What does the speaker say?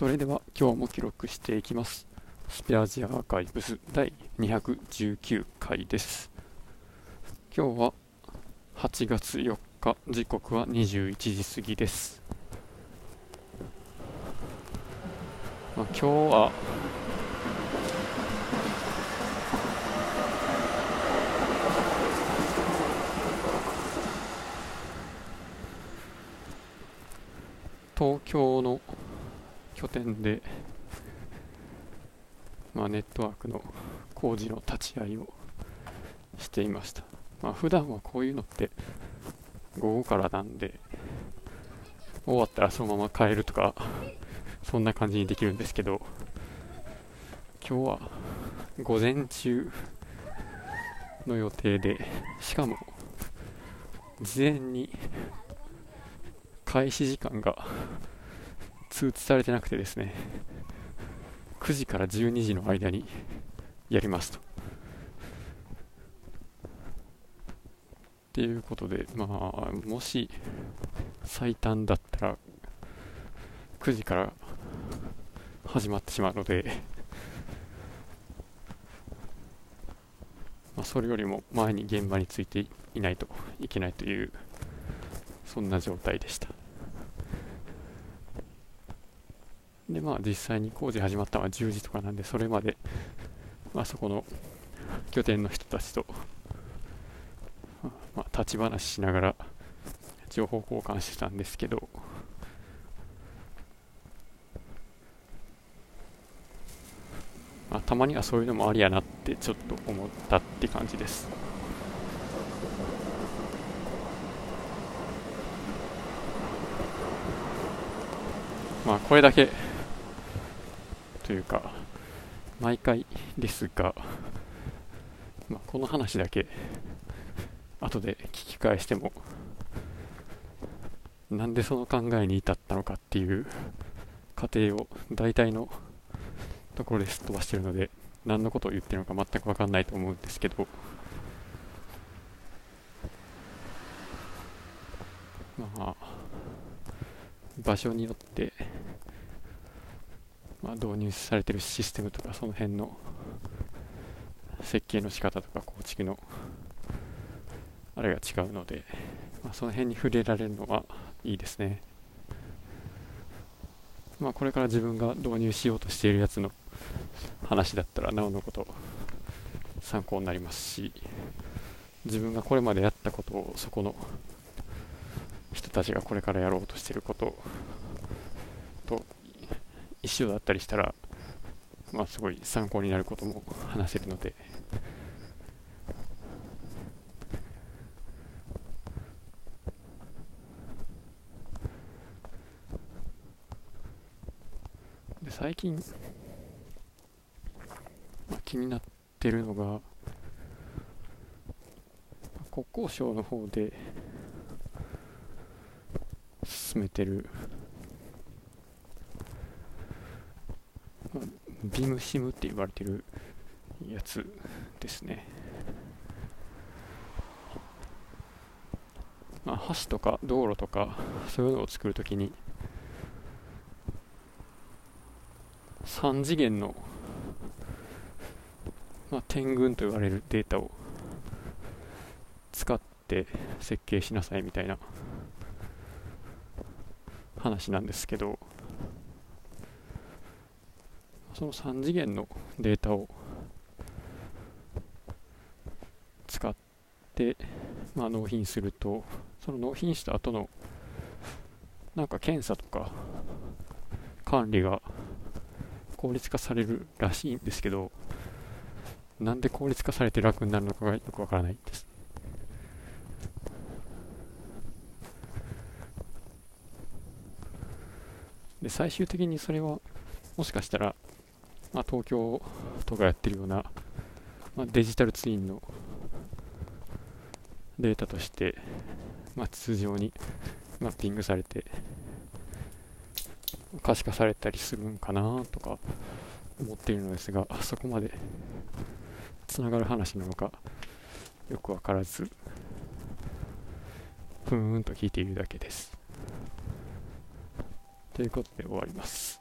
それでは今日も記録していきます。スペアジアアーカイブス第219回です。今日は8月4日時刻は21時過ぎです、まあ、今日は東京の拠点で、まあ、ネットワークの工事の立ち会いをしていました。まあ、普段はこういうのって午後からなんで、終わったらそのまま帰るとか、そんな感じにできるんですけど、今日は午前中の予定で、しかも事前に開始時間が通知されてなくてですね。9時から12時の間にやりますと。っていうことでまあもし最短だったら9時から始まってしまうので、まあ、それよりも前に現場についていないといけないというそんな状態でした。でまあ実際に工事始まったのは10時とかなんでそれまで、まあ、そこの拠点の人たちと、まあ、立ち話しながら情報交換してたんですけどまあ、たまにはそういうのもありやなってちょっと思ったって感じです。まあこれだけというか毎回ですが、まあ、この話だけ後で聞き返してもなんでその考えに至ったのかっていう過程を大体のところですっ飛ばしてるので何のことを言ってるのか全く分かんないと思うんですけどまあ場所によってまあ、導入されてるシステムとかその辺の設計の仕方とか構築のあれが違うので、まあ、その辺に触れられるのはいいですね。まあ、これから自分が導入しようとしているやつの話だったらなおのこと参考になりますし自分がこれまでやったことをそこの人たちがこれからやろうとしてることと一緒だったりしたら、まあ、すごい参考になることも話せるので。で最近、まあ、気になってるのが国交省の方で進めてるビムシムって言われてるやつですね、まあ、橋とか道路とかそういうのを作るときに3次元の、まあ、点群と言われるデータを使って設計しなさいみたいな話なんですけどその3次元のデータを使って、まあ、納品するとその納品した後のなんか検査とか管理が効率化されるらしいんですけどなんで効率化されて楽になるのかがよくわからないです。で最終的にそれはもしかしたらまあ、東京とかやってるような、まあ、デジタルツインのデータとして、まあ、通常にマッピングされて可視化されたりするんかなとか思っているのですがそこまでつながる話なのかよく分からずふーんと聞いているだけです。ということで終わります。